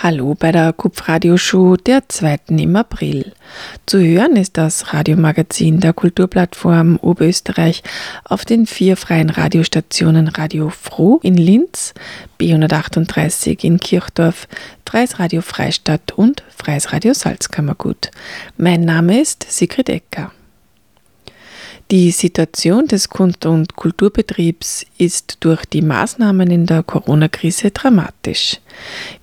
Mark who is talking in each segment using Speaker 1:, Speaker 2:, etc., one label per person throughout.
Speaker 1: Hallo bei der Kupfradioshow der 2. im April. Zu hören ist das Radiomagazin der Kulturplattform Oberösterreich auf den vier freien Radiostationen Radio Froh in Linz, B138 in Kirchdorf, Freies Radio Freistadt und Freies Radio Salzkammergut. Mein Name ist Sigrid Ecker. Die Situation des Kunst- und Kulturbetriebs ist durch die Maßnahmen in der Corona-Krise dramatisch.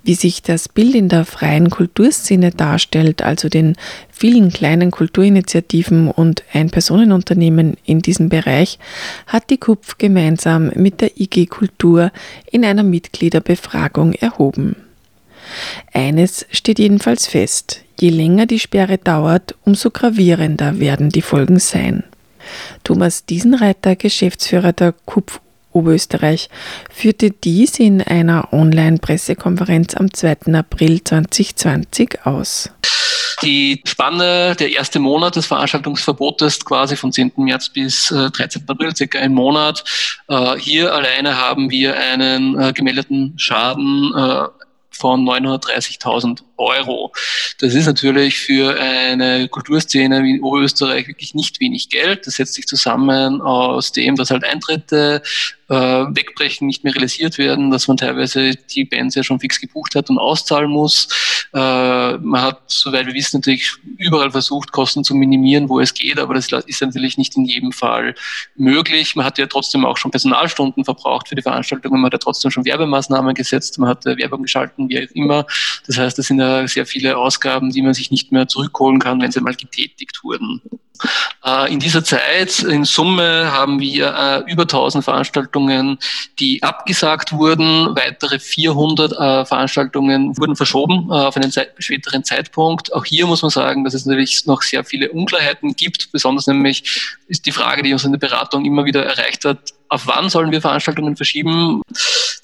Speaker 1: Wie sich das Bild in der freien Kulturszene darstellt, also den vielen kleinen Kulturinitiativen und Ein-Personen-Unternehmen in diesem Bereich, hat die KUPF gemeinsam mit der IG Kultur in einer Mitgliederbefragung erhoben. Eines steht jedenfalls fest, je länger die Sperre dauert, umso gravierender werden die Folgen sein. Thomas Diesenreiter, Geschäftsführer der KUPF Oberösterreich, führte dies in einer Online-Pressekonferenz am 2. April 2020 aus.
Speaker 2: Die Spanne, der erste Monat des Veranstaltungsverbotes, quasi von 10. März bis 13. Äh, April, circa ein Monat. Äh, hier alleine haben wir einen äh, gemeldeten Schaden von 930.000 Euro. Das ist natürlich für eine Kulturszene wie in Oberösterreich wirklich nicht wenig Geld. Das setzt sich zusammen aus dem, dass halt Eintritte äh, wegbrechen, nicht mehr realisiert werden, dass man teilweise die Bands ja schon fix gebucht hat und auszahlen muss. Äh, man hat, soweit wir wissen, natürlich überall versucht, Kosten zu minimieren, wo es geht, aber das ist natürlich nicht in jedem Fall möglich. Man hat ja trotzdem auch schon Personalstunden verbraucht für die Veranstaltungen, man hat ja trotzdem schon Werbemaßnahmen gesetzt, man hat Werbung geschalten, wie auch immer. Das heißt, das sind ja sehr viele Ausgaben, die man sich nicht mehr zurückholen kann, wenn sie mal getätigt wurden. Äh, in dieser Zeit, in Summe, haben wir äh, über 1000 Veranstaltungen, die abgesagt wurden. Weitere 400 äh, Veranstaltungen wurden verschoben auf einen späteren Zeitpunkt. Auch hier muss man sagen, dass es natürlich noch sehr viele Unklarheiten gibt. Besonders nämlich ist die Frage, die uns in der Beratung immer wieder erreicht hat, auf wann sollen wir Veranstaltungen verschieben?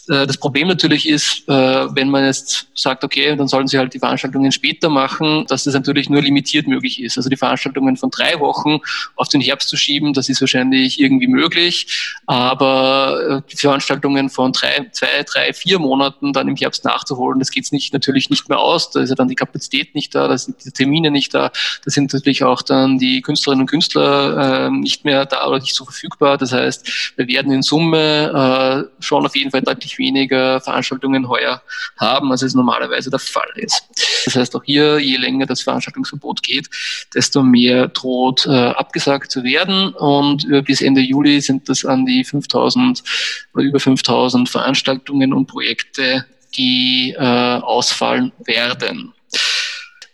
Speaker 2: Äh, das Problem natürlich ist, äh, wenn man jetzt sagt, okay, dann sollen sie halt die Veranstaltungen später machen, dass das natürlich nur limitiert möglich ist. Also die Veranstaltungen von drei Wochen auf den Herbst zu schieben, das ist wahrscheinlich irgendwie möglich. Aber äh, die Veranstaltungen von drei, zwei, drei, vier Monaten dann im Herbst nachzuholen, das geht nicht, natürlich nicht mehr aus. Da ist ja dann die Kapazität nicht da, da sind die Termine nicht da, da sind natürlich auch dann die Künstlerinnen und Künstler nicht mehr da oder nicht so verfügbar. Das heißt, wir werden in Summe äh, schon auf jeden Fall deutlich weniger Veranstaltungen heuer haben, als es normalerweise der Fall ist. Das heißt auch hier, je länger das Veranstaltungsverbot geht, desto mehr droht äh, abgesagt zu werden. Und äh, bis Ende Juli sind das an die 5000 oder über 5000 Veranstaltungen und Projekte, die äh, ausfallen werden.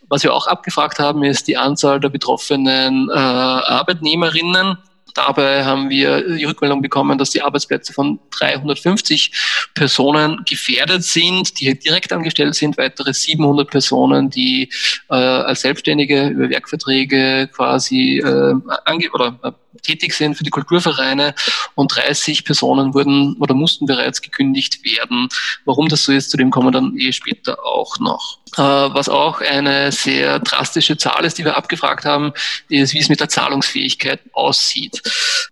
Speaker 2: Was wir auch abgefragt haben, ist die Anzahl der betroffenen äh, Arbeitnehmerinnen. Dabei haben wir die Rückmeldung bekommen, dass die Arbeitsplätze von 350 Personen gefährdet sind, die direkt angestellt sind, weitere 700 Personen, die äh, als Selbstständige über Werkverträge quasi äh, ange oder äh, tätig sind für die Kulturvereine und 30 Personen wurden oder mussten bereits gekündigt werden. Warum das so ist, zu dem kommen wir dann eh später auch noch. Äh, was auch eine sehr drastische Zahl ist, die wir abgefragt haben, ist, wie es mit der Zahlungsfähigkeit aussieht.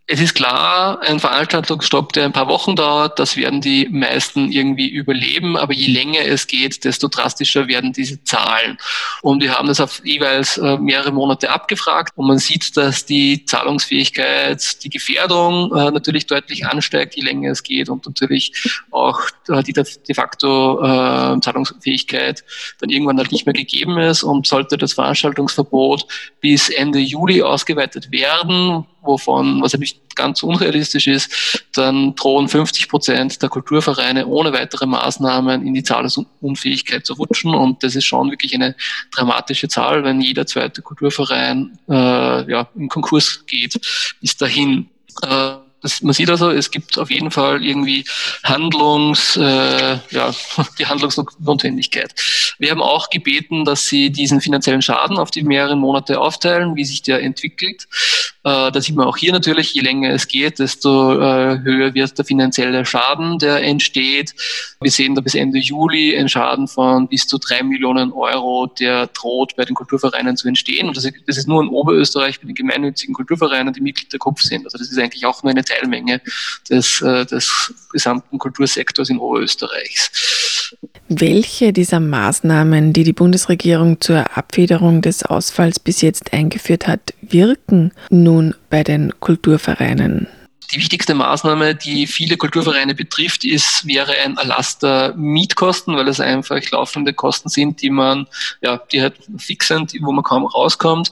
Speaker 2: Es ist klar, ein Veranstaltungsstopp, der ein paar Wochen dauert, das werden die meisten irgendwie überleben, aber je länger es geht, desto drastischer werden diese Zahlen. Und wir haben das auf jeweils äh, mehrere Monate abgefragt und man sieht, dass die Zahlungsfähigkeit, die Gefährdung äh, natürlich deutlich ansteigt, je länger es geht und natürlich auch die de facto Zahlungsfähigkeit dann irgendwann halt nicht mehr gegeben ist und sollte das Veranstaltungsverbot bis Ende Juli ausgeweitet werden, wovon, was ja nicht ganz unrealistisch ist, dann drohen 50 Prozent der Kulturvereine ohne weitere Maßnahmen in die Zahlungsunfähigkeit zu rutschen. Und das ist schon wirklich eine dramatische Zahl, wenn jeder zweite Kulturverein äh, ja, in Konkurs geht bis dahin. Äh, das, man sieht also, es gibt auf jeden Fall irgendwie Handlungs, äh, ja, die Handlungsnotwendigkeit. Wir haben auch gebeten, dass sie diesen finanziellen Schaden auf die mehreren Monate aufteilen, wie sich der entwickelt. Äh, da sieht man auch hier natürlich, je länger es geht, desto äh, höher wird der finanzielle Schaden, der entsteht. Wir sehen da bis Ende Juli einen Schaden von bis zu drei Millionen Euro, der droht bei den Kulturvereinen zu entstehen. Und das ist nur in Oberösterreich bei den gemeinnützigen Kulturvereinen, die Mitglied der Kopf sind. Also das ist eigentlich auch nur eine Teilmenge des, äh, des gesamten Kultursektors in Oberösterreichs.
Speaker 1: Welche dieser Maßnahmen, die die Bundesregierung zur Abfederung des Ausfalls bis jetzt eingeführt hat, wirken nun bei den Kulturvereinen?
Speaker 2: Die wichtigste Maßnahme, die viele Kulturvereine betrifft, ist, wäre ein Erlass der Mietkosten, weil es einfach laufende Kosten sind, die man, ja, die halt fix sind, wo man kaum rauskommt.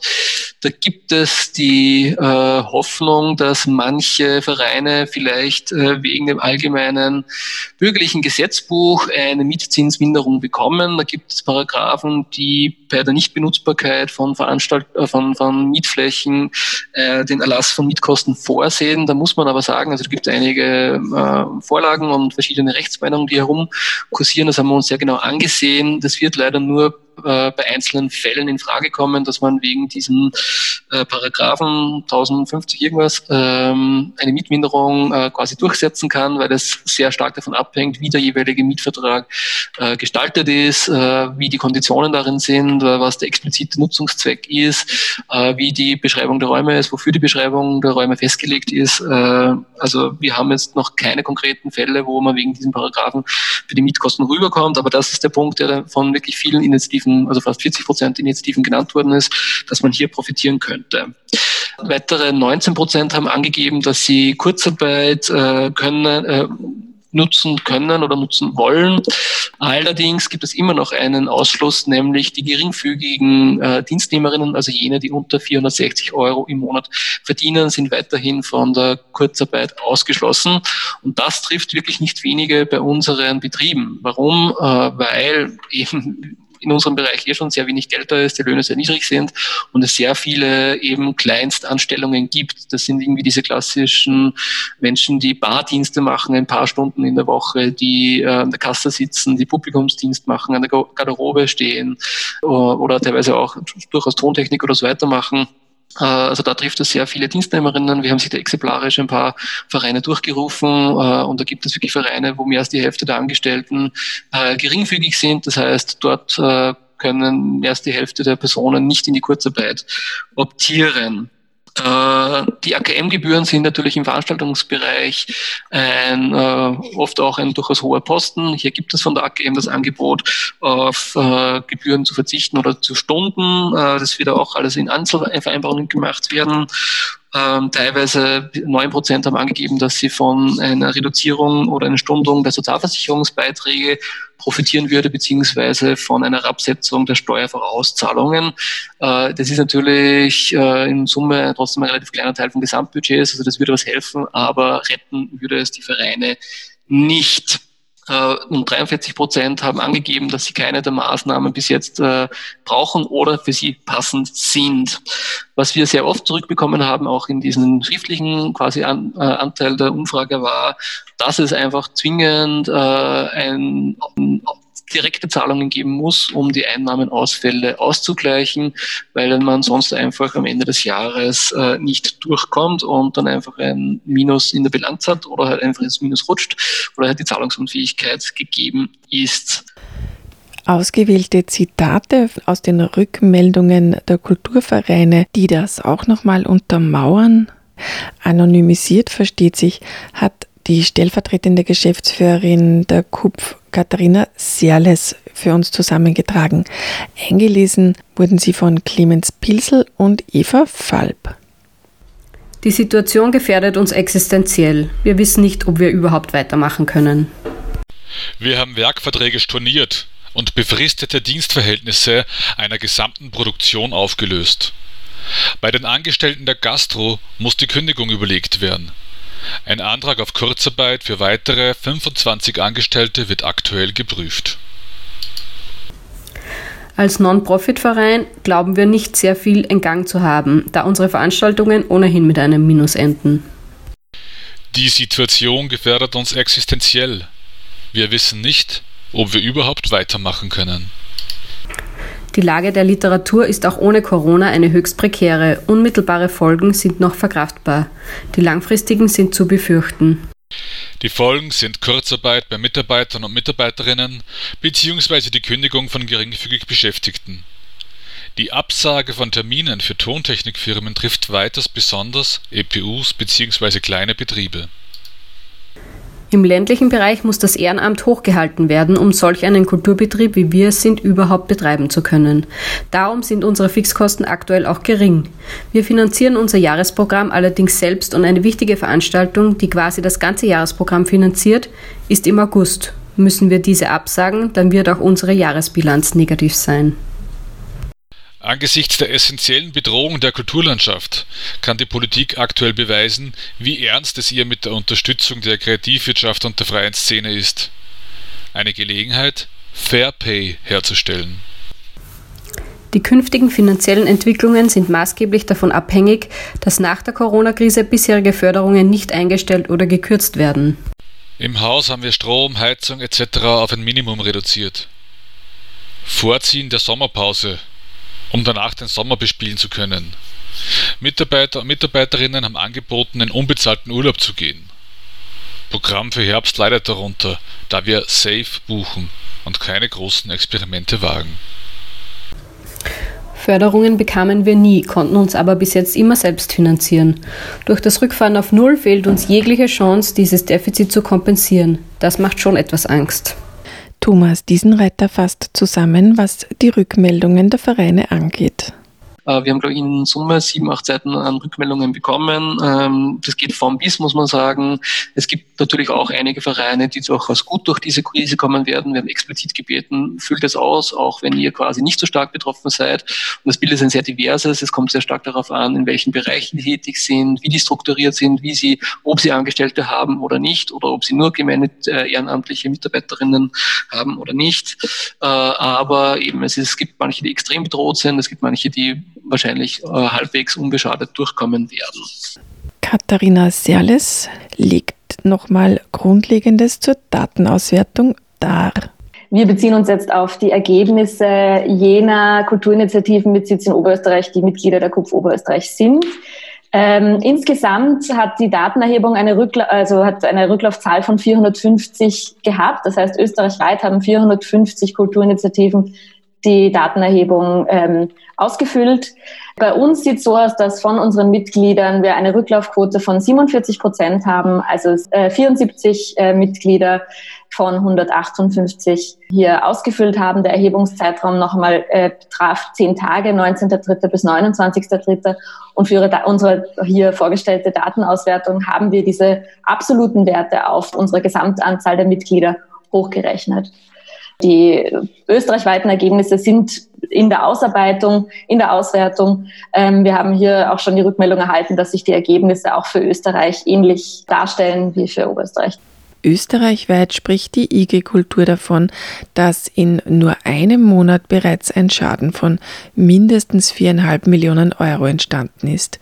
Speaker 2: Da gibt es die äh, Hoffnung, dass manche Vereine vielleicht äh, wegen dem allgemeinen bürgerlichen Gesetzbuch eine Mietzinsminderung bekommen. Da gibt es Paragraphen, die bei der Nichtbenutzbarkeit von Veranstalt äh, von, von Mietflächen äh, den Erlass von Mietkosten vorsehen. Da muss man man aber sagen, also es gibt einige äh, Vorlagen und verschiedene Rechtsmeinungen, die herum kursieren. Das haben wir uns sehr genau angesehen. Das wird leider nur äh, bei einzelnen Fällen in Frage kommen, dass man wegen diesen äh, Paragraphen 1050 irgendwas ähm, eine Mietminderung äh, quasi durchsetzen kann, weil das sehr stark davon abhängt, wie der jeweilige Mietvertrag äh, gestaltet ist, äh, wie die Konditionen darin sind, äh, was der explizite Nutzungszweck ist, äh, wie die Beschreibung der Räume ist, wofür die Beschreibung der Räume festgelegt ist. Äh, also wir haben jetzt noch keine konkreten Fälle, wo man wegen diesen Paragraphen für die Mietkosten rüberkommt, aber das ist der Punkt, der von wirklich vielen Initiativen Initiativen, also fast 40 Prozent Initiativen genannt worden ist, dass man hier profitieren könnte. Weitere 19 Prozent haben angegeben, dass sie Kurzarbeit äh, können, äh, nutzen können oder nutzen wollen. Allerdings gibt es immer noch einen Ausschluss, nämlich die geringfügigen äh, Dienstnehmerinnen, also jene, die unter 460 Euro im Monat verdienen, sind weiterhin von der Kurzarbeit ausgeschlossen. Und das trifft wirklich nicht wenige bei unseren Betrieben. Warum? Äh, weil eben in unserem Bereich eh schon sehr wenig Geld da ist, die Löhne sehr niedrig sind und es sehr viele eben Kleinstanstellungen gibt. Das sind irgendwie diese klassischen Menschen, die Bardienste machen, ein paar Stunden in der Woche, die äh, an der Kasse sitzen, die Publikumsdienst machen, an der Garderobe stehen oder teilweise auch durchaus Tontechnik oder so weiter machen. Äh, also da trifft es sehr viele Dienstnehmerinnen. Wir haben sich da exemplarisch ein paar Vereine durchgerufen äh, und da gibt es wirklich Vereine, wo mehr als die Hälfte der Angestellten äh, geringfügig sind. Das heißt, dort können als die Hälfte der Personen nicht in die Kurzarbeit optieren. Äh, die AKM-Gebühren sind natürlich im Veranstaltungsbereich ein, äh, oft auch ein durchaus hoher Posten. Hier gibt es von der AKM das Angebot, auf äh, Gebühren zu verzichten oder zu Stunden. das wird auch alles in Einzelvereinbarungen gemacht werden. Ähm, teilweise neun Prozent haben angegeben, dass sie von einer Reduzierung oder einer Stundung der Sozialversicherungsbeiträge profitieren würde, beziehungsweise von einer Absetzung der Steuervorauszahlungen. Äh, das ist natürlich äh, in Summe trotzdem ein relativ kleiner Teil vom Gesamtbudgets, also das würde was helfen, aber retten würde es die Vereine nicht. Äh, und 43 Prozent haben angegeben, dass sie keine der Maßnahmen bis jetzt äh, brauchen oder für sie passend sind. Was wir sehr oft zurückbekommen haben, auch in diesen schriftlichen quasi äh, Anteil der Umfrage war, dass es einfach zwingend ein direkte Zahlungen geben muss, um die Einnahmenausfälle auszugleichen, weil man sonst einfach am Ende des Jahres äh, nicht durchkommt und dann einfach ein Minus in der Bilanz hat oder halt einfach ins Minus rutscht oder halt die Zahlungsunfähigkeit gegeben ist.
Speaker 1: Ausgewählte Zitate aus den Rückmeldungen der Kulturvereine, die das auch nochmal untermauern. Anonymisiert versteht sich, hat die stellvertretende Geschäftsführerin der KUPF Katharina Serles für uns zusammengetragen. Eingelesen wurden sie von Clemens Pilsel und Eva Falb.
Speaker 3: Die Situation gefährdet uns existenziell. Wir wissen nicht, ob wir überhaupt weitermachen können.
Speaker 4: Wir haben Werkverträge storniert und befristete Dienstverhältnisse einer gesamten Produktion aufgelöst. Bei den Angestellten der Gastro muss die Kündigung überlegt werden. Ein Antrag auf Kurzarbeit für weitere 25 Angestellte wird aktuell geprüft.
Speaker 3: Als Non-Profit-Verein glauben wir nicht sehr viel in Gang zu haben, da unsere Veranstaltungen ohnehin mit einem Minus enden.
Speaker 4: Die Situation gefährdet uns existenziell. Wir wissen nicht, ob wir überhaupt weitermachen können.
Speaker 3: Die Lage der Literatur ist auch ohne Corona eine höchst prekäre. Unmittelbare Folgen sind noch verkraftbar. Die langfristigen sind zu befürchten.
Speaker 4: Die Folgen sind Kurzarbeit bei Mitarbeitern und Mitarbeiterinnen bzw. die Kündigung von geringfügig Beschäftigten. Die Absage von Terminen für Tontechnikfirmen trifft weiters besonders EPUs bzw. kleine Betriebe.
Speaker 3: Im ländlichen Bereich muss das Ehrenamt hochgehalten werden, um solch einen Kulturbetrieb, wie wir es sind, überhaupt betreiben zu können. Darum sind unsere Fixkosten aktuell auch gering. Wir finanzieren unser Jahresprogramm allerdings selbst und eine wichtige Veranstaltung, die quasi das ganze Jahresprogramm finanziert, ist im August. Müssen wir diese absagen, dann wird auch unsere Jahresbilanz negativ sein.
Speaker 4: Angesichts der essentiellen Bedrohung der Kulturlandschaft kann die Politik aktuell beweisen, wie ernst es ihr mit der Unterstützung der Kreativwirtschaft und der freien Szene ist. Eine Gelegenheit, Fair Pay herzustellen.
Speaker 3: Die künftigen finanziellen Entwicklungen sind maßgeblich davon abhängig, dass nach der Corona-Krise bisherige Förderungen nicht eingestellt oder gekürzt werden.
Speaker 4: Im Haus haben wir Strom, Heizung etc. auf ein Minimum reduziert. Vorziehen der Sommerpause um danach den Sommer bespielen zu können. Mitarbeiter und Mitarbeiterinnen haben angeboten, in unbezahlten Urlaub zu gehen. Programm für Herbst leidet darunter, da wir safe buchen und keine großen Experimente wagen.
Speaker 3: Förderungen bekamen wir nie, konnten uns aber bis jetzt immer selbst finanzieren. Durch das Rückfahren auf Null fehlt uns jegliche Chance, dieses Defizit zu kompensieren. Das macht schon etwas Angst.
Speaker 1: Thomas Diesenreiter fasst zusammen, was die Rückmeldungen der Vereine angeht.
Speaker 2: Äh, wir haben, glaube ich, in Summe sieben, acht Seiten an Rückmeldungen bekommen. Ähm, das geht vom bis, muss man sagen. Es gibt natürlich auch einige Vereine, die durchaus gut durch diese Krise kommen werden. Wir haben explizit gebeten, füllt es aus, auch wenn ihr quasi nicht so stark betroffen seid. Und das Bild ist ein sehr diverses. Es kommt sehr stark darauf an, in welchen Bereichen die tätig sind, wie die strukturiert sind, wie sie, ob sie Angestellte haben oder nicht, oder ob sie nur gemeine äh, ehrenamtliche Mitarbeiterinnen haben oder nicht. Äh, aber eben, es, ist, es gibt manche, die extrem bedroht sind, es gibt manche, die wahrscheinlich äh, halbwegs unbeschadet durchkommen werden.
Speaker 1: Katharina Serles legt nochmal Grundlegendes zur Datenauswertung dar.
Speaker 5: Wir beziehen uns jetzt auf die Ergebnisse jener Kulturinitiativen mit Sitz in Oberösterreich, die Mitglieder der KUPF Oberösterreich sind. Ähm, insgesamt hat die Datenerhebung eine, Rückla also hat eine Rücklaufzahl von 450 gehabt. Das heißt, österreichweit haben 450 Kulturinitiativen die Datenerhebung ähm, ausgefüllt. Bei uns sieht es so aus, dass von unseren Mitgliedern wir eine Rücklaufquote von 47 Prozent haben, also äh, 74 äh, Mitglieder von 158 hier ausgefüllt haben. Der Erhebungszeitraum noch einmal äh, betraf zehn Tage, 19.3. bis 29.3. Und für unsere hier vorgestellte Datenauswertung haben wir diese absoluten Werte auf unsere Gesamtanzahl der Mitglieder hochgerechnet. Die österreichweiten Ergebnisse sind in der Ausarbeitung, in der Auswertung. Ähm, wir haben hier auch schon die Rückmeldung erhalten, dass sich die Ergebnisse auch für Österreich ähnlich darstellen wie für Oberösterreich.
Speaker 1: Österreichweit spricht die IG-Kultur davon, dass in nur einem Monat bereits ein Schaden von mindestens viereinhalb Millionen Euro entstanden ist.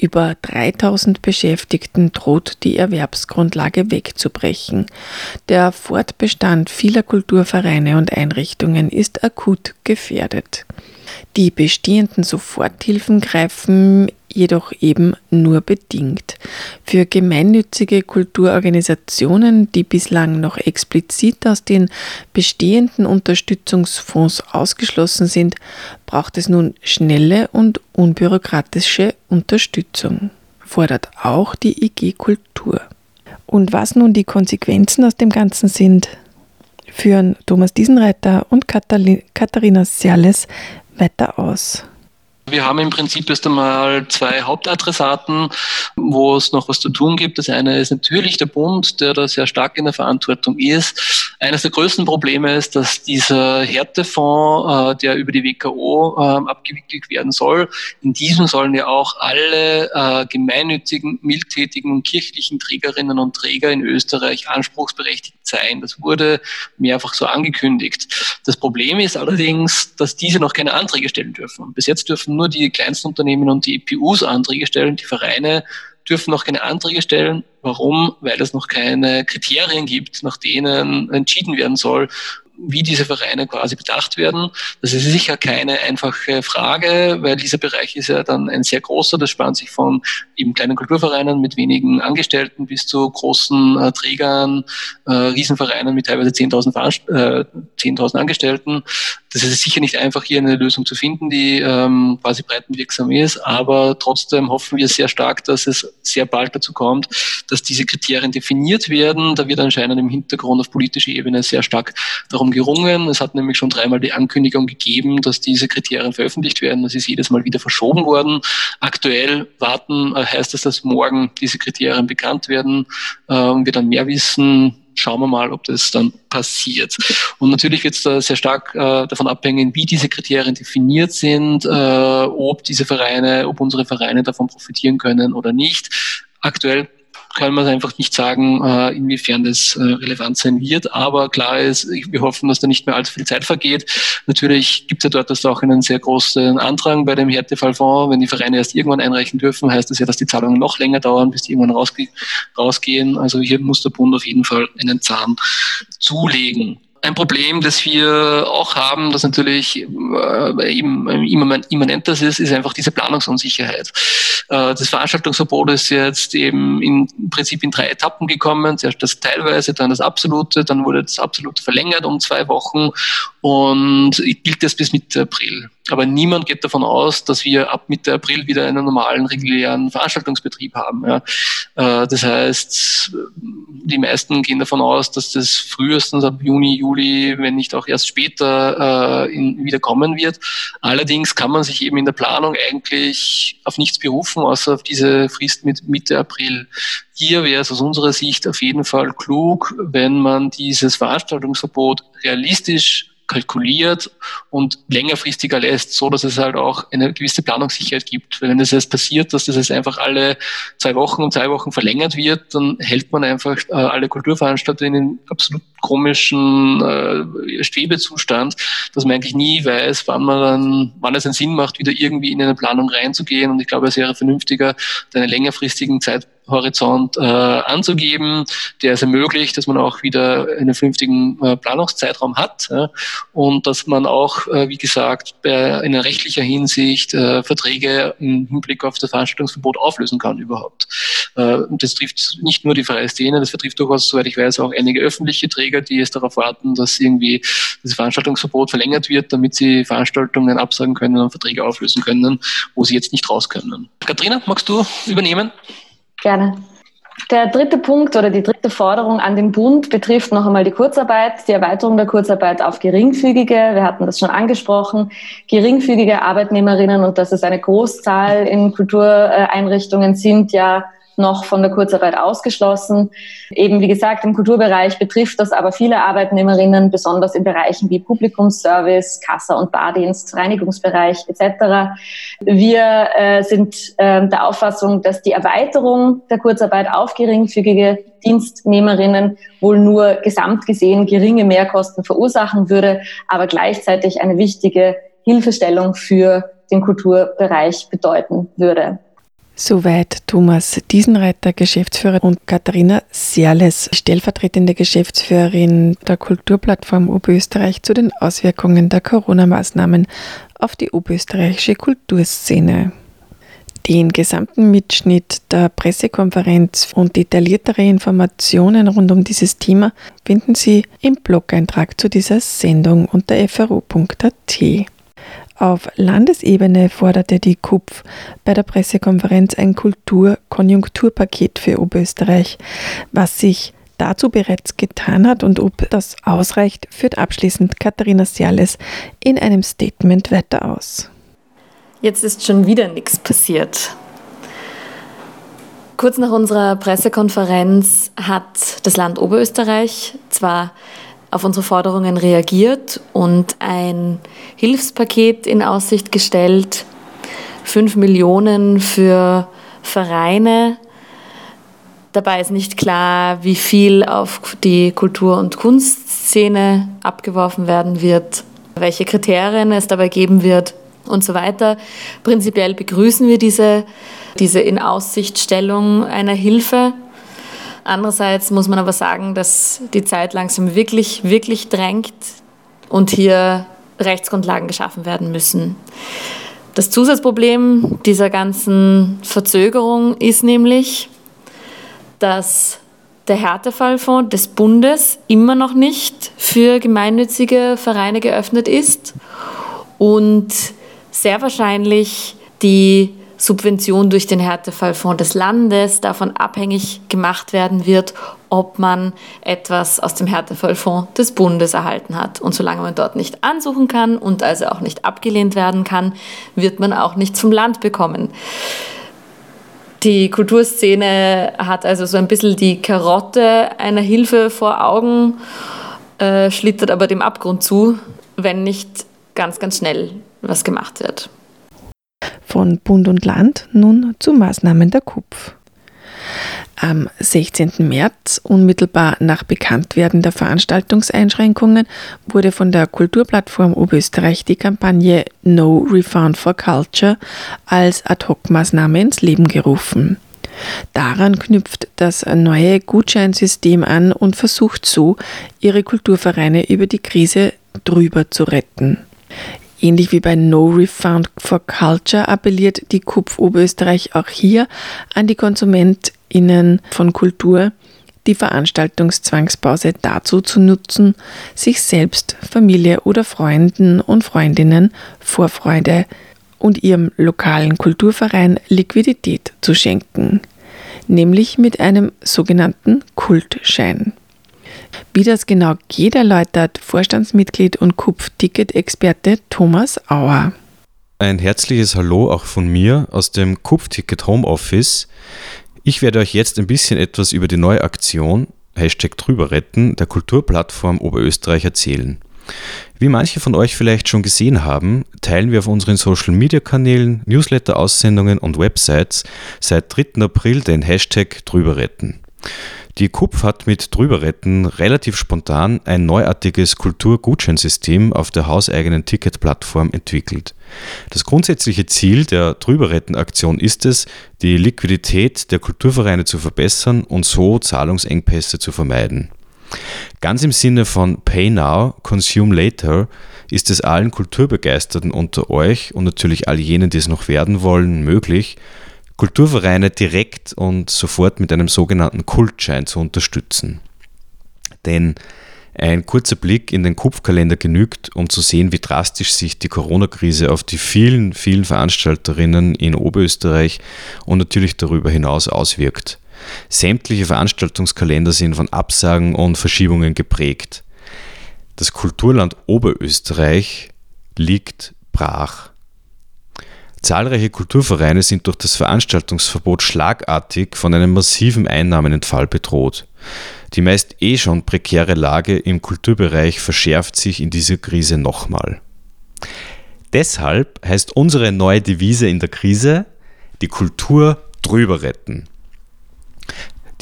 Speaker 1: Über 3000 Beschäftigten droht die Erwerbsgrundlage wegzubrechen. Der Fortbestand vieler Kulturvereine und Einrichtungen ist akut gefährdet. Die bestehenden Soforthilfen greifen jedoch eben nur bedingt. Für gemeinnützige Kulturorganisationen, die bislang noch explizit aus den bestehenden Unterstützungsfonds ausgeschlossen sind, braucht es nun schnelle und unbürokratische Unterstützung, fordert auch die IG Kultur. Und was nun die Konsequenzen aus dem Ganzen sind, führen Thomas Diesenreiter und Katharina Serles weiter aus.
Speaker 2: Wir haben im Prinzip erst einmal zwei Hauptadressaten, wo es noch was zu tun gibt. Das eine ist natürlich der Bund, der da sehr stark in der Verantwortung ist. Eines der größten Probleme ist, dass dieser Härtefonds, äh, der über die WKO äh, abgewickelt werden soll, in diesem sollen ja auch alle äh, gemeinnützigen, mildtätigen und kirchlichen Trägerinnen und Träger in Österreich anspruchsberechtigt sein. Das wurde mehrfach so angekündigt. Das Problem ist allerdings, dass diese noch keine Anträge stellen dürfen. Bis jetzt dürfen nur die kleinsten Unternehmen und die EPUs Anträge stellen. Die Vereine dürfen noch keine Anträge stellen. Warum? Weil es noch keine Kriterien gibt, nach denen entschieden werden soll, wie diese Vereine quasi bedacht werden. Das ist sicher keine einfache Frage, weil dieser Bereich ist ja dann ein sehr großer. Das spannt sich von eben kleinen Kulturvereinen mit wenigen Angestellten bis zu großen äh, Trägern, äh, Riesenvereinen mit teilweise 10.000 äh, 10 Angestellten. Das ist sicher nicht einfach, hier eine Lösung zu finden, die ähm, quasi breitenwirksam ist, aber trotzdem hoffen wir sehr stark, dass es sehr bald dazu kommt, dass diese Kriterien definiert werden. Da wird anscheinend im Hintergrund auf politischer Ebene sehr stark darum gerungen. Es hat nämlich schon dreimal die Ankündigung gegeben, dass diese Kriterien veröffentlicht werden. Das ist jedes Mal wieder verschoben worden. Aktuell warten, äh, heißt es, dass morgen diese Kriterien bekannt werden äh, und wir dann mehr wissen schauen wir mal, ob das dann passiert. Und natürlich wird es da sehr stark äh, davon abhängen, wie diese Kriterien definiert sind, äh, ob diese Vereine, ob unsere Vereine davon profitieren können oder nicht. Aktuell kann man einfach nicht sagen, äh, inwiefern das äh, relevant sein wird. Aber klar ist, wir hoffen, dass da nicht mehr allzu viel Zeit vergeht. Natürlich gibt es ja dort das auch einen sehr großen Andrang bei dem Härtefallfonds. Wenn die Vereine erst irgendwann einreichen dürfen, heißt das ja, dass die Zahlungen noch länger dauern, bis die irgendwann rausge rausgehen. Also hier muss der Bund auf jeden Fall einen Zahn zulegen. Ein Problem, das wir auch haben, das natürlich äh, immanent das ist, ist einfach diese Planungsunsicherheit. Äh, das Veranstaltungsverbot ist jetzt eben im Prinzip in drei Etappen gekommen. Zuerst das teilweise, dann das absolute, dann wurde das absolute verlängert um zwei Wochen und gilt das bis Mitte April. Aber niemand geht davon aus, dass wir ab Mitte April wieder einen normalen, regulären Veranstaltungsbetrieb haben. Ja. Äh, das heißt, die meisten gehen davon aus, dass das frühestens ab Juni, Juli, wenn nicht auch erst später äh, in, wieder kommen wird. Allerdings kann man sich eben in der Planung eigentlich auf nichts berufen, außer auf diese Frist mit Mitte April. Hier wäre es aus unserer Sicht auf jeden Fall klug, wenn man dieses Veranstaltungsverbot realistisch kalkuliert und längerfristiger lässt, so dass es halt auch eine gewisse Planungssicherheit gibt. Weil wenn es jetzt passiert, dass das jetzt einfach alle zwei Wochen und zwei Wochen verlängert wird, dann hält man einfach äh, alle Kulturveranstaltungen in absolut komischen äh, Schwebezustand, dass man eigentlich nie weiß, wann man dann, wann es einen Sinn macht, wieder irgendwie in eine Planung reinzugehen. Und ich glaube, es wäre vernünftiger, einen längerfristigen Zeit Horizont äh, anzugeben, der es ermöglicht, dass man auch wieder einen vernünftigen äh, Planungszeitraum hat ja, und dass man auch, äh, wie gesagt, bei, in rechtlicher Hinsicht äh, Verträge im Hinblick auf das Veranstaltungsverbot auflösen kann überhaupt. Äh, das trifft nicht nur die freie Szene, das betrifft durchaus, soweit ich weiß, auch einige öffentliche Träger, die es darauf warten, dass irgendwie das Veranstaltungsverbot verlängert wird, damit sie Veranstaltungen absagen können und Verträge auflösen können, wo sie jetzt nicht raus können. Katrina, magst du übernehmen?
Speaker 5: Gerne. Der dritte Punkt oder die dritte Forderung an den Bund betrifft noch einmal die Kurzarbeit, die Erweiterung der Kurzarbeit auf geringfügige. Wir hatten das schon angesprochen. Geringfügige Arbeitnehmerinnen, und das ist eine Großzahl in Kultureinrichtungen, sind ja noch von der Kurzarbeit ausgeschlossen. Eben wie gesagt, im Kulturbereich betrifft das aber viele Arbeitnehmerinnen, besonders in Bereichen wie Publikumsservice, Kassa- und Bardienst, Reinigungsbereich etc. Wir äh, sind äh, der Auffassung, dass die Erweiterung der Kurzarbeit auf geringfügige Dienstnehmerinnen wohl nur gesamt gesehen geringe Mehrkosten verursachen würde, aber gleichzeitig eine wichtige Hilfestellung für den Kulturbereich bedeuten würde.
Speaker 1: Soweit Thomas Diesenreiter, Geschäftsführer und Katharina Serles, stellvertretende Geschäftsführerin der Kulturplattform Oberösterreich zu den Auswirkungen der Corona-Maßnahmen auf die oberösterreichische Kulturszene. Den gesamten Mitschnitt der Pressekonferenz und detailliertere Informationen rund um dieses Thema finden Sie im Blog-Eintrag zu dieser Sendung unter fro.at. Auf Landesebene forderte die KUPF bei der Pressekonferenz ein Kulturkonjunkturpaket für Oberösterreich. Was sich dazu bereits getan hat und ob das ausreicht, führt abschließend Katharina Siales in einem Statement weiter aus.
Speaker 6: Jetzt ist schon wieder nichts passiert. Kurz nach unserer Pressekonferenz hat das Land Oberösterreich zwar auf unsere Forderungen reagiert und ein Hilfspaket in Aussicht gestellt. Fünf Millionen für Vereine. Dabei ist nicht klar, wie viel auf die Kultur- und Kunstszene abgeworfen werden wird, welche Kriterien es dabei geben wird und so weiter. Prinzipiell begrüßen wir diese, diese In-Aussichtstellung einer Hilfe. Andererseits muss man aber sagen, dass die Zeit langsam wirklich, wirklich drängt. und hier Rechtsgrundlagen geschaffen werden müssen. Das Zusatzproblem dieser ganzen Verzögerung ist nämlich, dass der Härtefallfonds des Bundes immer noch nicht für gemeinnützige Vereine geöffnet ist und sehr wahrscheinlich die Subvention durch den Härtefallfonds des Landes davon abhängig gemacht werden wird, ob man etwas aus dem Härtefallfonds des Bundes erhalten hat. Und solange man dort nicht ansuchen kann und also auch nicht abgelehnt werden kann, wird man auch nichts vom Land bekommen. Die Kulturszene hat also so ein bisschen die Karotte einer Hilfe vor Augen, äh, schlittert aber dem Abgrund zu, wenn nicht ganz, ganz schnell was gemacht wird.
Speaker 1: Von Bund und Land nun zu Maßnahmen der KUPF. Am 16. März, unmittelbar nach Bekanntwerden der Veranstaltungseinschränkungen, wurde von der Kulturplattform Oberösterreich die Kampagne No Refund for Culture als Ad-Hoc-Maßnahme ins Leben gerufen. Daran knüpft das neue Gutscheinsystem an und versucht so, ihre Kulturvereine über die Krise drüber zu retten. Ähnlich wie bei No Refund for Culture appelliert die KUPF Oberösterreich auch hier an die KonsumentInnen von Kultur, die Veranstaltungszwangspause dazu zu nutzen, sich selbst, Familie oder Freunden und Freundinnen Vorfreude und ihrem lokalen Kulturverein Liquidität zu schenken, nämlich mit einem sogenannten Kultschein. Wie das genau geht, erläutert Vorstandsmitglied und Kupf-Ticket-Experte Thomas Auer.
Speaker 7: Ein herzliches Hallo auch von mir aus dem Kupf-Ticket Homeoffice. Ich werde euch jetzt ein bisschen etwas über die neue Aktion Hashtag drüber retten der Kulturplattform Oberösterreich erzählen. Wie manche von euch vielleicht schon gesehen haben, teilen wir auf unseren Social Media Kanälen, Newsletter-Aussendungen und Websites seit 3. April den Hashtag drüber retten. Die KUPF hat mit Drüberretten relativ spontan ein neuartiges Kulturgutscheinsystem auf der hauseigenen Ticketplattform entwickelt. Das grundsätzliche Ziel der Drüberretten-Aktion ist es, die Liquidität der Kulturvereine zu verbessern und so Zahlungsengpässe zu vermeiden. Ganz im Sinne von Pay Now, Consume Later ist es allen Kulturbegeisterten unter euch und natürlich all jenen, die es noch werden wollen, möglich, Kulturvereine direkt und sofort mit einem sogenannten Kultschein zu unterstützen. Denn ein kurzer Blick in den Kupfkalender genügt, um zu sehen, wie drastisch sich die Corona-Krise auf die vielen, vielen Veranstalterinnen in Oberösterreich und natürlich darüber hinaus auswirkt. Sämtliche Veranstaltungskalender sind von Absagen und Verschiebungen geprägt. Das Kulturland Oberösterreich liegt brach. Zahlreiche Kulturvereine sind durch das Veranstaltungsverbot schlagartig von einem massiven Einnahmenentfall bedroht. Die meist eh schon prekäre Lage im Kulturbereich verschärft sich in dieser Krise nochmal. Deshalb heißt unsere neue Devise in der Krise die Kultur drüber retten.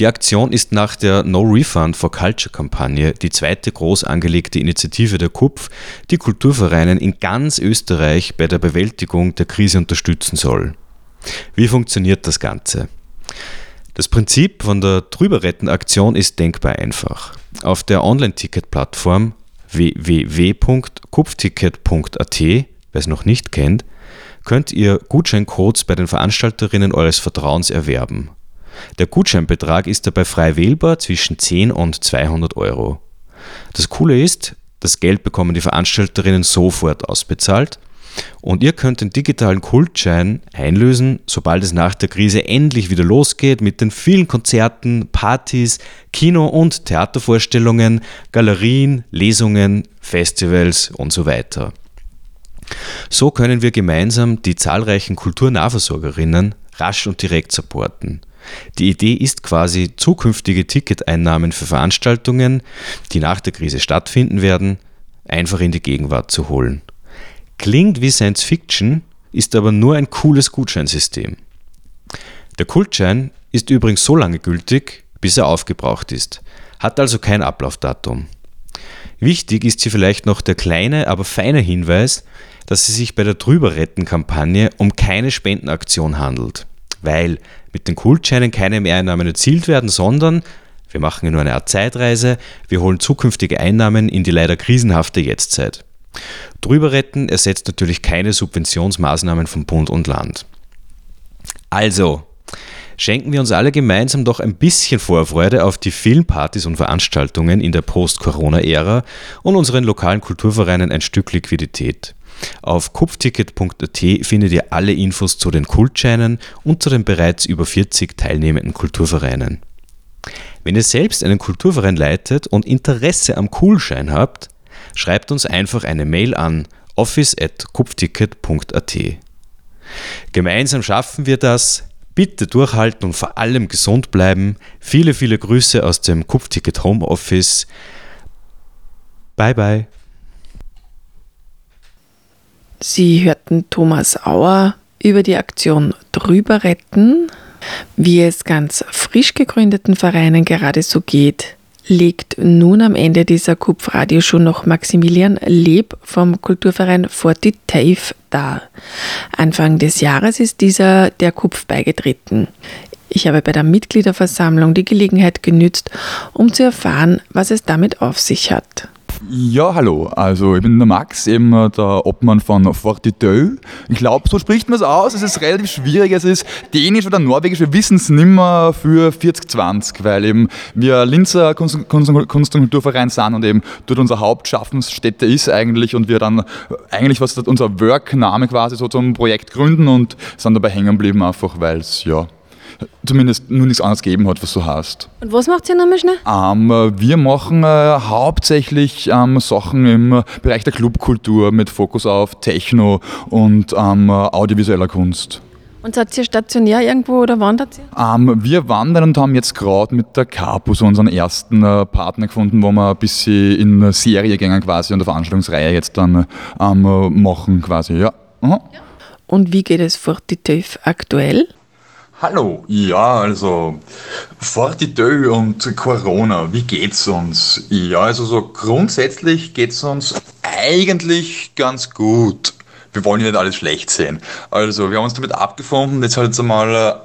Speaker 7: Die Aktion ist nach der No Refund for Culture Kampagne die zweite groß angelegte Initiative der KUPF, die Kulturvereinen in ganz Österreich bei der Bewältigung der Krise unterstützen soll. Wie funktioniert das Ganze? Das Prinzip von der Drüberretten-Aktion ist denkbar einfach. Auf der Online-Ticket-Plattform www.kupfticket.at, wer es noch nicht kennt, könnt ihr Gutscheincodes bei den Veranstalterinnen eures Vertrauens erwerben. Der Gutscheinbetrag ist dabei frei wählbar zwischen 10 und 200 Euro. Das Coole ist, das Geld bekommen die Veranstalterinnen sofort ausbezahlt und ihr könnt den digitalen Kultschein einlösen, sobald es nach der Krise endlich wieder losgeht mit den vielen Konzerten, Partys, Kino- und Theatervorstellungen, Galerien, Lesungen, Festivals und so weiter. So können wir gemeinsam die zahlreichen Kulturnahversorgerinnen rasch und direkt supporten. Die Idee ist quasi, zukünftige Ticketeinnahmen für Veranstaltungen, die nach der Krise stattfinden werden, einfach in die Gegenwart zu holen. Klingt wie Science Fiction, ist aber nur ein cooles Gutscheinsystem. Der Kultschein ist übrigens so lange gültig, bis er aufgebraucht ist, hat also kein Ablaufdatum. Wichtig ist hier vielleicht noch der kleine, aber feine Hinweis, dass es sich bei der Drüberretten-Kampagne um keine Spendenaktion handelt, weil mit den Kultscheinen keine Mehreinnahmen erzielt werden, sondern Wir machen nur eine Art Zeitreise, wir holen zukünftige Einnahmen in die leider krisenhafte Jetztzeit. Drüber retten ersetzt natürlich keine Subventionsmaßnahmen von Bund und Land. Also, schenken wir uns alle gemeinsam doch ein bisschen Vorfreude auf die Filmpartys und Veranstaltungen in der Post-Corona-Ära und unseren lokalen Kulturvereinen ein Stück Liquidität. Auf kupfticket.at findet ihr alle Infos zu den Kultscheinen und zu den bereits über 40 teilnehmenden Kulturvereinen. Wenn ihr selbst einen Kulturverein leitet und Interesse am Coolschein habt, schreibt uns einfach eine Mail an office.kupfticket.at. Gemeinsam schaffen wir das. Bitte durchhalten und vor allem gesund bleiben. Viele, viele Grüße aus dem Kupfticket Homeoffice. Bye bye.
Speaker 1: Sie hörten Thomas Auer über die Aktion Drüber retten wie es ganz frisch gegründeten Vereinen gerade so geht, legt nun am Ende dieser Kupf-Radioshow noch Maximilian Leb vom Kulturverein Forti Taif dar. Anfang des Jahres ist dieser der Kupf beigetreten. Ich habe bei der Mitgliederversammlung die Gelegenheit genützt, um zu erfahren, was es damit auf sich hat.
Speaker 8: Ja, hallo. Also ich bin der Max, eben äh, der Obmann von Fortiteu. Ich glaube, so spricht man es aus. Es ist relativ schwierig. Es ist Dänisch oder Norwegisch. Wir wissen es nimmer für 4020, weil eben wir Linzer Kunst, Kunst, Kunst und Kulturverein sind und eben dort unsere Hauptschaffensstätte ist eigentlich und wir dann eigentlich was unser Work-Name quasi so zum Projekt gründen und sind dabei hängen geblieben einfach, weil es ja zumindest nur nichts anderes gegeben hat, was du hast.
Speaker 6: Und was macht ihr nochmal schnell?
Speaker 8: Ähm, wir machen äh, hauptsächlich ähm, Sachen im Bereich der Clubkultur mit Fokus auf Techno und ähm, audiovisueller Kunst.
Speaker 6: Und seid ihr stationär irgendwo oder wandert ihr?
Speaker 8: Ähm, wir wandern und haben jetzt gerade mit der Capus unseren ersten äh, Partner gefunden, wo wir ein bisschen in Serie gehen quasi und eine Veranstaltungsreihe jetzt dann ähm, machen quasi, ja.
Speaker 1: ja. Und wie geht es für die TÜV aktuell?
Speaker 9: Hallo, ja, also Fortitö und Corona, wie geht's uns? Ja, also so grundsätzlich geht's uns eigentlich ganz gut. Wir wollen ja nicht alles schlecht sehen. Also wir haben uns damit abgefunden, jetzt halt jetzt einmal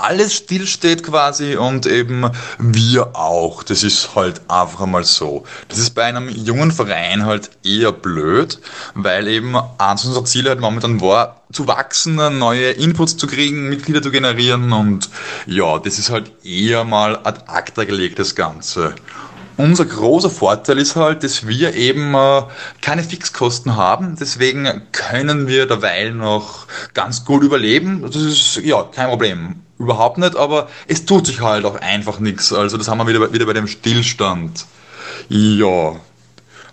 Speaker 9: alles stillsteht quasi und eben wir auch. Das ist halt einfach mal so. Das ist bei einem jungen Verein halt eher blöd, weil eben eins unserer Ziele halt momentan war, zu wachsen, neue Inputs zu kriegen, Mitglieder zu generieren und ja, das ist halt eher mal ad acta gelegt, das Ganze. Unser großer Vorteil ist halt, dass wir eben äh, keine Fixkosten haben. Deswegen können wir derweil noch ganz gut überleben. Das ist ja kein Problem. Überhaupt nicht, aber es tut sich halt auch einfach nichts. Also das haben wir wieder, wieder bei dem Stillstand. Ja.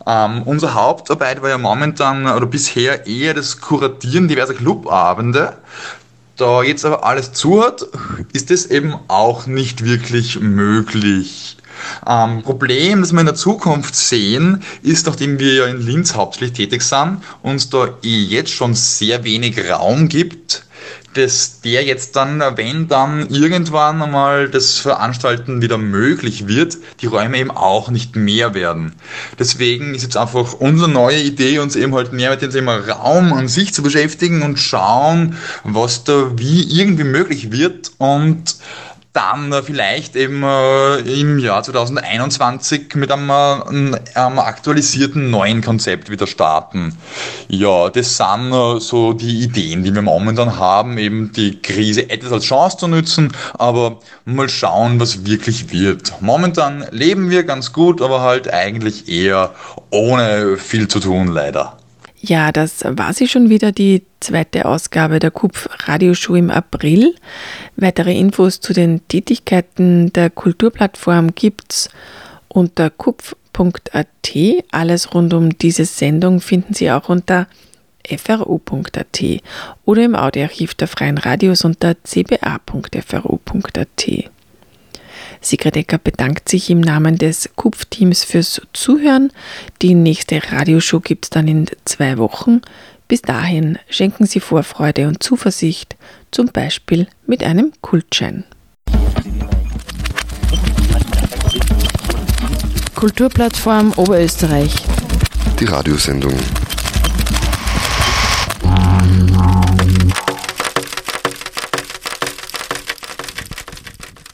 Speaker 9: Ähm, unsere Hauptarbeit war ja momentan oder bisher eher das Kuratieren diverser Clubabende. Da jetzt aber alles zu hat, ist es eben auch nicht wirklich möglich. Ähm, Problem, das wir in der Zukunft sehen, ist, nachdem wir ja in Linz hauptsächlich tätig sind, uns da eh jetzt schon sehr wenig Raum gibt, dass der jetzt dann, wenn dann irgendwann einmal das Veranstalten wieder möglich wird, die Räume eben auch nicht mehr werden. Deswegen ist jetzt einfach unsere neue Idee, uns eben halt mehr mit dem Thema Raum an sich zu beschäftigen und schauen, was da wie irgendwie möglich wird und dann vielleicht eben äh, im Jahr 2021 mit einem, einem, aktualisierten neuen Konzept wieder starten. Ja, das sind äh, so die Ideen, die wir momentan haben, eben die Krise etwas als Chance zu nutzen, aber mal schauen, was wirklich wird. Momentan leben wir ganz gut, aber halt eigentlich eher ohne viel zu tun, leider.
Speaker 1: Ja, das war sie schon wieder, die zweite Ausgabe der KUPF Radioshow im April. Weitere Infos zu den Tätigkeiten der Kulturplattform gibt's unter kupf.at. Alles rund um diese Sendung finden Sie auch unter fru.at oder im Audioarchiv der Freien Radios unter cba.fru.at. Sigrid Ecker bedankt sich im Namen des Kupf-Teams fürs Zuhören. Die nächste Radioshow gibt es dann in zwei Wochen. Bis dahin schenken Sie Vorfreude und Zuversicht, zum Beispiel mit einem Kultschein.
Speaker 10: Kulturplattform Oberösterreich.
Speaker 11: Die Radiosendung